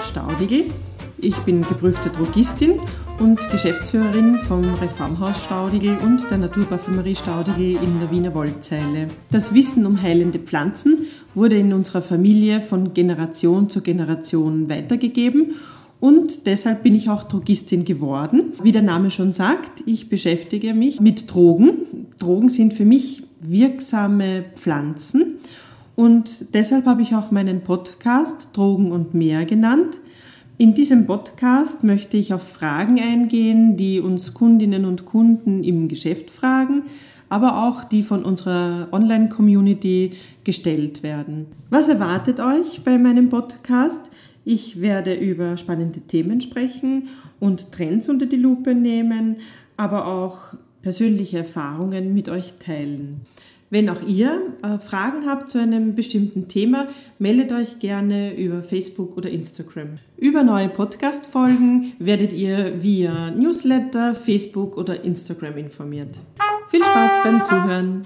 Dorf Staudigl. Ich bin geprüfte Drogistin und Geschäftsführerin vom Reformhaus Staudigl und der Naturparfümerie Staudigl in der Wiener Woldzeile. Das Wissen um heilende Pflanzen wurde in unserer Familie von Generation zu Generation weitergegeben und deshalb bin ich auch Drogistin geworden. Wie der Name schon sagt, ich beschäftige mich mit Drogen. Drogen sind für mich wirksame Pflanzen und deshalb habe ich auch meinen Podcast Drogen und mehr genannt. In diesem Podcast möchte ich auf Fragen eingehen, die uns Kundinnen und Kunden im Geschäft fragen, aber auch die von unserer Online-Community gestellt werden. Was erwartet euch bei meinem Podcast? Ich werde über spannende Themen sprechen und Trends unter die Lupe nehmen, aber auch persönliche Erfahrungen mit euch teilen. Wenn auch ihr äh, Fragen habt zu einem bestimmten Thema, meldet euch gerne über Facebook oder Instagram. Über neue Podcast-Folgen werdet ihr via Newsletter, Facebook oder Instagram informiert. Viel Spaß beim Zuhören!